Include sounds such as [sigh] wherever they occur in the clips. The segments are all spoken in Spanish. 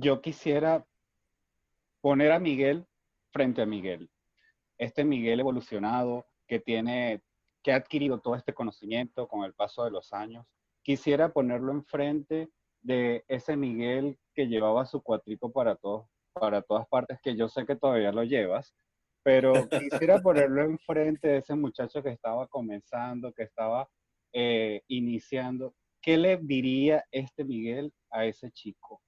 yo quisiera poner a Miguel frente a Miguel. Este Miguel evolucionado que tiene, que ha adquirido todo este conocimiento con el paso de los años, quisiera ponerlo enfrente de ese Miguel que llevaba su cuatrico para todos, para todas partes, que yo sé que todavía lo llevas, pero [laughs] quisiera ponerlo enfrente de ese muchacho que estaba comenzando, que estaba eh, iniciando. ¿Qué le diría este Miguel a ese chico?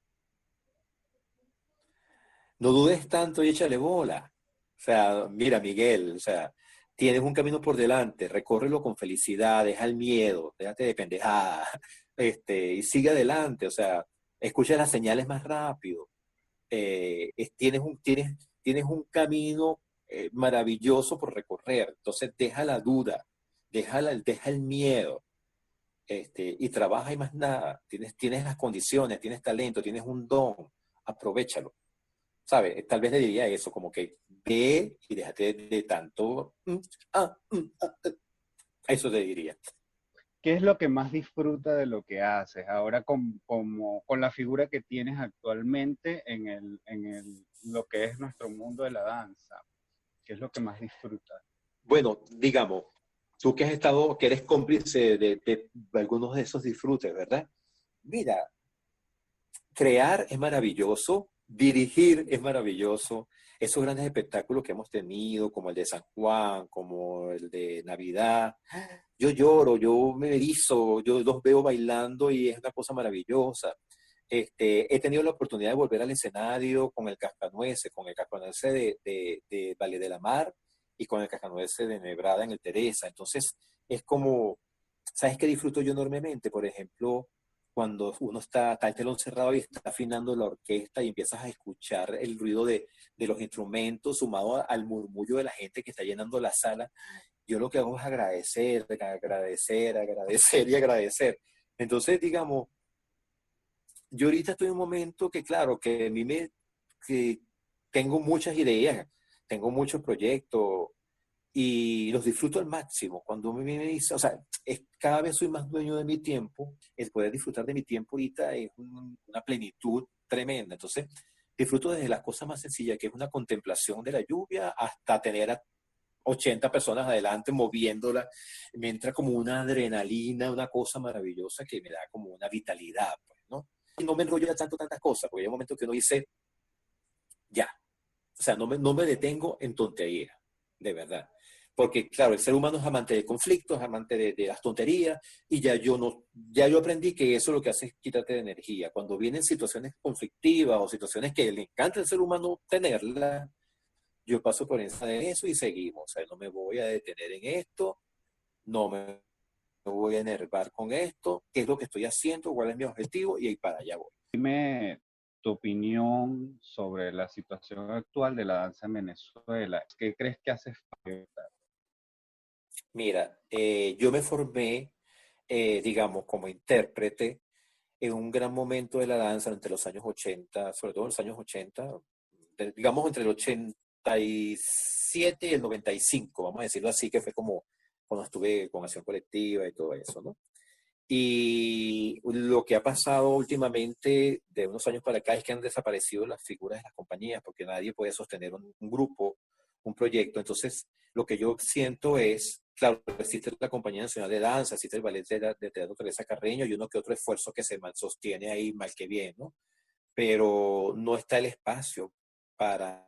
No dudes tanto y échale bola. O sea, mira, Miguel, o sea, tienes un camino por delante, recórrelo con felicidad, deja el miedo, déjate de pendejada, [laughs] este, y sigue adelante, o sea, escucha las señales más rápido. Eh, tienes, un, tienes, tienes un camino eh, maravilloso por recorrer, entonces deja la duda, deja, deja el miedo, este, y trabaja y más nada. Tienes, tienes las condiciones, tienes talento, tienes un don, aprovechalo. ¿Sabes? Tal vez le diría eso, como que ve y déjate de, tanto. Mm, ah, mm, ah, ah. Eso te diría. ¿Qué es lo que más disfruta de lo que haces ahora con, como, con la figura que tienes actualmente en, el, en el, lo que es nuestro mundo de la danza? ¿Qué es lo que más disfruta? Bueno, digamos, tú que has estado, que eres cómplice de, de algunos de esos disfrutes, ¿verdad? Mira, crear es maravilloso, dirigir es maravilloso. Esos grandes espectáculos que hemos tenido, como el de San Juan, como el de Navidad, yo lloro, yo me erizo, yo los veo bailando y es una cosa maravillosa. Este, he tenido la oportunidad de volver al escenario con el Cascanueces, con el Cascanueces de, de, de Valle de la Mar y con el Cascanueces de Nebrada en el Teresa. Entonces, es como, ¿sabes qué disfruto yo enormemente? Por ejemplo, cuando uno está, está el telón cerrado y está afinando la orquesta y empiezas a escuchar el ruido de, de los instrumentos sumado al murmullo de la gente que está llenando la sala, yo lo que hago es agradecer, agradecer, agradecer y agradecer. Entonces, digamos, yo ahorita estoy en un momento que, claro, que a mí me, que tengo muchas ideas, tengo muchos proyectos, y los disfruto al máximo. Cuando me dice, o sea, es, cada vez soy más dueño de mi tiempo, el poder disfrutar de mi tiempo ahorita es una plenitud tremenda. Entonces, disfruto desde las cosas más sencillas, que es una contemplación de la lluvia, hasta tener a 80 personas adelante moviéndola. Me entra como una adrenalina, una cosa maravillosa que me da como una vitalidad, pues, ¿no? Y no me enrollo tanto tantas cosas, porque hay un momento que uno dice, ya. O sea, no me, no me detengo en tontería, de verdad porque claro, el ser humano es amante de conflictos, es amante de, las tonterías, y ya yo no, ya yo aprendí que eso lo que hace es quitarte de energía. Cuando vienen situaciones conflictivas o situaciones que le encanta al ser humano tenerla, yo paso por encima de eso y seguimos. O sea, no me voy a detener en esto, no me voy a enervar con esto, qué es lo que estoy haciendo, cuál es mi objetivo, y ahí para allá voy. Dime tu opinión sobre la situación actual de la danza en Venezuela. ¿Qué crees que hace falta? Mira, eh, yo me formé, eh, digamos, como intérprete en un gran momento de la danza entre los años 80, sobre todo en los años 80, digamos entre el 87 y el 95, vamos a decirlo así, que fue como cuando estuve con acción colectiva y todo eso, ¿no? Y lo que ha pasado últimamente de unos años para acá es que han desaparecido las figuras de las compañías porque nadie puede sostener un grupo, un proyecto. Entonces, lo que yo siento es Claro, existe la Compañía Nacional de Danza, existe el Ballet de, Teatro Teresa Carreño y uno que otro esfuerzo que se sostiene ahí mal que bien, ¿no? Pero no está el espacio para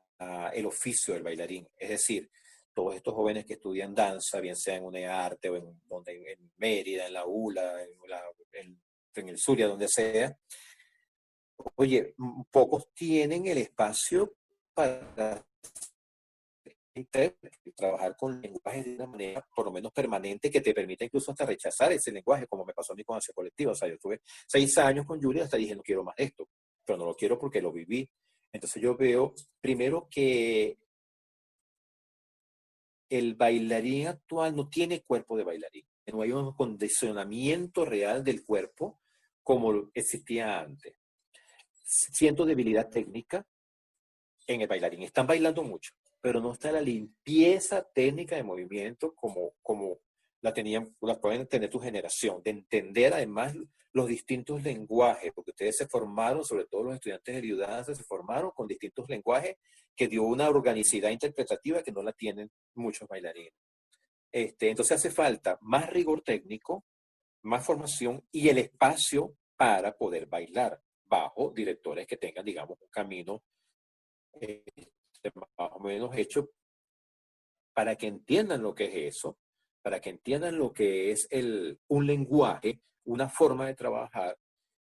el oficio del bailarín. Es decir, todos estos jóvenes que estudian danza, bien sea en UNEARTE o en, donde, en Mérida, en la ULA, en, en el Zulia, donde sea, oye, pocos tienen el espacio para trabajar con lenguaje de una manera por lo menos permanente que te permita incluso hasta rechazar ese lenguaje, como me pasó a mí con Acción Colectiva. O sea, yo estuve seis años con Julia hasta dije, no quiero más esto, pero no lo quiero porque lo viví. Entonces yo veo, primero, que el bailarín actual no tiene cuerpo de bailarín. No hay un condicionamiento real del cuerpo como existía antes. Siento debilidad técnica en el bailarín. Están bailando mucho pero no está la limpieza técnica de movimiento como, como, la tenían, la pueden tener tu generación, de entender además los distintos lenguajes, porque ustedes se formaron, sobre todo los estudiantes de Riudanza, se formaron con distintos lenguajes que dio una organicidad interpretativa que no la tienen muchos bailarines. Este, entonces hace falta más rigor técnico, más formación y el espacio para poder bailar bajo directores que tengan, digamos, un camino más o menos hecho para que entiendan lo que es eso, para que entiendan lo que es el, un lenguaje, una forma de trabajar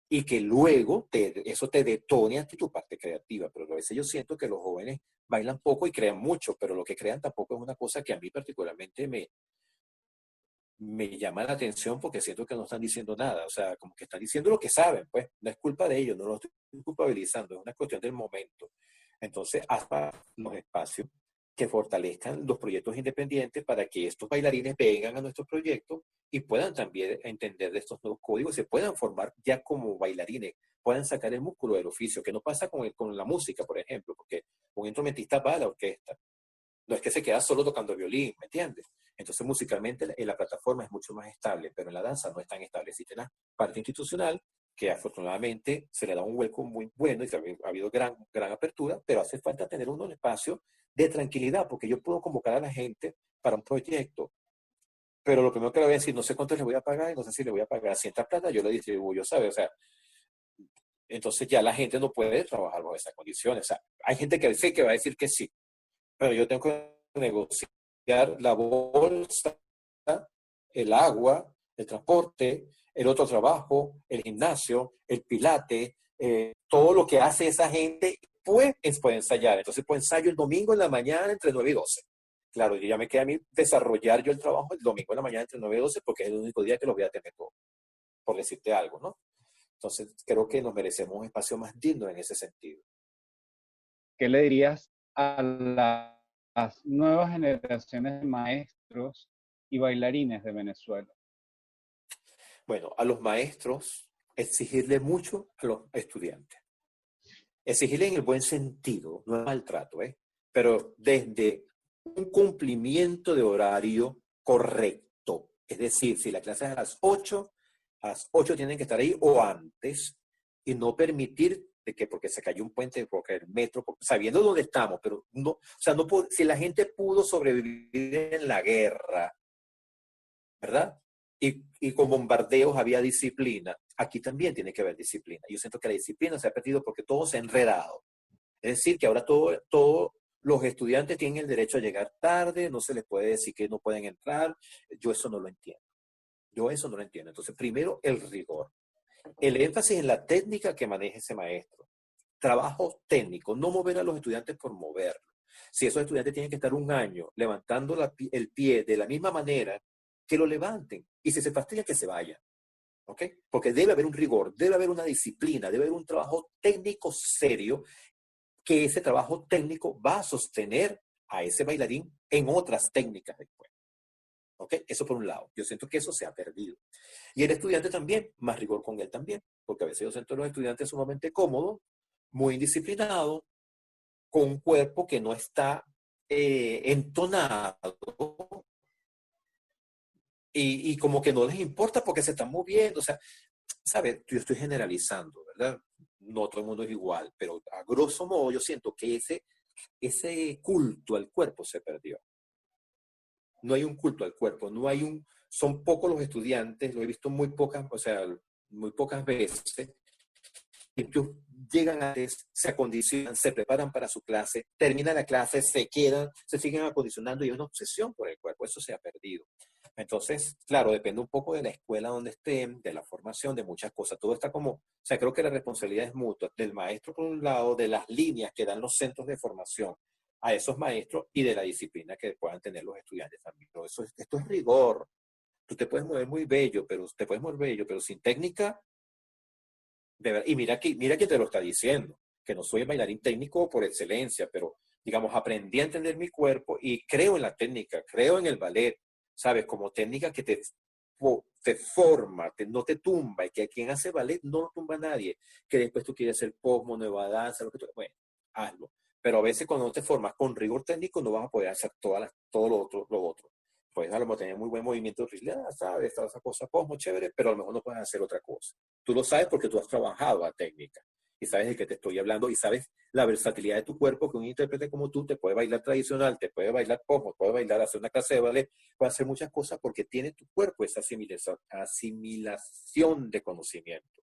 y que luego te, eso te detone ante tu parte creativa. Pero a veces yo siento que los jóvenes bailan poco y crean mucho, pero lo que crean tampoco es una cosa que a mí particularmente me, me llama la atención porque siento que no están diciendo nada, o sea, como que están diciendo lo que saben, pues no es culpa de ellos, no lo estoy culpabilizando, es una cuestión del momento. Entonces, haz los espacios que fortalezcan los proyectos independientes para que estos bailarines vengan a nuestros proyectos y puedan también entender de estos nuevos códigos, se puedan formar ya como bailarines, puedan sacar el músculo del oficio, que no pasa con, con la música, por ejemplo, porque un instrumentista va a la orquesta, no es que se queda solo tocando violín, ¿me entiendes? Entonces, musicalmente, en la plataforma es mucho más estable, pero en la danza no es tan estable. Existe la parte institucional, que afortunadamente se le da un hueco muy bueno y ha habido gran, gran apertura, pero hace falta tener un espacio de tranquilidad, porque yo puedo convocar a la gente para un proyecto, pero lo primero que le voy a decir, no sé cuánto le voy a pagar no sé si le voy a pagar cierta plata, yo le distribuyo, ¿sabes? O sea, entonces ya la gente no puede trabajar bajo esas condiciones. O sea, hay gente que sé que va a decir que sí, pero yo tengo que negociar la bolsa, el agua, el transporte, el otro trabajo, el gimnasio, el pilate, eh, todo lo que hace esa gente pues puede ensayar. Entonces, pues ensayo el domingo en la mañana entre 9 y 12. Claro, ya me queda a mí desarrollar yo el trabajo el domingo en la mañana entre 9 y 12 porque es el único día que lo voy a tener todo, por decirte algo, ¿no? Entonces, creo que nos merecemos un espacio más digno en ese sentido. ¿Qué le dirías a las nuevas generaciones de maestros y bailarines de Venezuela? Bueno, a los maestros exigirle mucho a los estudiantes exigirle en el buen sentido, no es maltrato, ¿eh? pero desde un cumplimiento de horario correcto. Es decir, si la clase es a las 8, a las 8 tienen que estar ahí o antes y no permitir que porque se cayó un puente, porque el metro, sabiendo dónde estamos, pero no, o sea, no si la gente pudo sobrevivir en la guerra, ¿verdad? Y, y con bombardeos había disciplina aquí también tiene que haber disciplina. Yo siento que la disciplina se ha perdido porque todo se ha enredado. Es decir, que ahora todos todo, los estudiantes tienen el derecho a llegar tarde, no se les puede decir que no pueden entrar. Yo eso no lo entiendo. Yo eso no lo entiendo. Entonces, primero, el rigor. El énfasis en la técnica que maneja ese maestro. Trabajo técnico, no mover a los estudiantes por moverlo. Si esos estudiantes tienen que estar un año levantando el pie de la misma manera, que lo levanten. Y si se fastidia, que se vayan. Porque debe haber un rigor, debe haber una disciplina, debe haber un trabajo técnico serio, que ese trabajo técnico va a sostener a ese bailarín en otras técnicas después. ¿Ok? Eso por un lado. Yo siento que eso se ha perdido. Y el estudiante también, más rigor con él también, porque a veces yo siento a los estudiantes sumamente cómodos, muy indisciplinados, con un cuerpo que no está eh, entonado y, como que no les importa porque se están moviendo. O sea, ¿sabes? Yo estoy generalizando, ¿verdad? No todo el mundo es igual, pero a grosso modo yo siento que ese, ese culto al cuerpo se perdió. No hay un culto al cuerpo, no hay un, son pocos los estudiantes, lo he visto muy pocas, o sea, muy pocas veces, ellos llegan a se acondicionan, se preparan para su clase, terminan la clase, se quedan, se siguen acondicionando y hay una obsesión por el cuerpo, eso se ha perdido. Entonces, claro, depende un poco de la escuela donde estén, de la formación, de muchas cosas. Todo está como, o sea, creo que la responsabilidad es mutua, del maestro por un lado, de las líneas que dan los centros de formación a esos maestros y de la disciplina que puedan tener los estudiantes también. eso esto es rigor. Tú te puedes mover muy bello, pero te puedes mover bello, pero sin técnica. Y mira que, mira que te lo está diciendo, que no soy bailarín técnico por excelencia, pero digamos, aprendí a entender mi cuerpo y creo en la técnica, creo en el ballet, ¿sabes? Como técnica que te, te forma, no te tumba, y que a quien hace ballet no lo tumba nadie, que después tú quieres hacer posmo, nueva danza, lo que tú, bueno, hazlo. Pero a veces cuando no te formas con rigor técnico no vas a poder hacer todas las, todo lo otro, lo otro. puedes a lo mejor tener muy buen movimiento de sabes, toda esa cosa, pues muy chévere, pero a lo mejor no puedes hacer otra cosa. Tú lo sabes porque tú has trabajado a técnica y sabes de qué te estoy hablando y sabes la versatilidad de tu cuerpo que un intérprete como tú te puede bailar tradicional, te puede bailar poco, puede bailar, hacer una clase de ballet, puede hacer muchas cosas porque tiene tu cuerpo esa asimilación de conocimiento.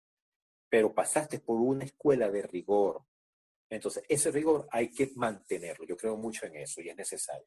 Pero pasaste por una escuela de rigor. Entonces, ese rigor hay que mantenerlo. Yo creo mucho en eso y es necesario.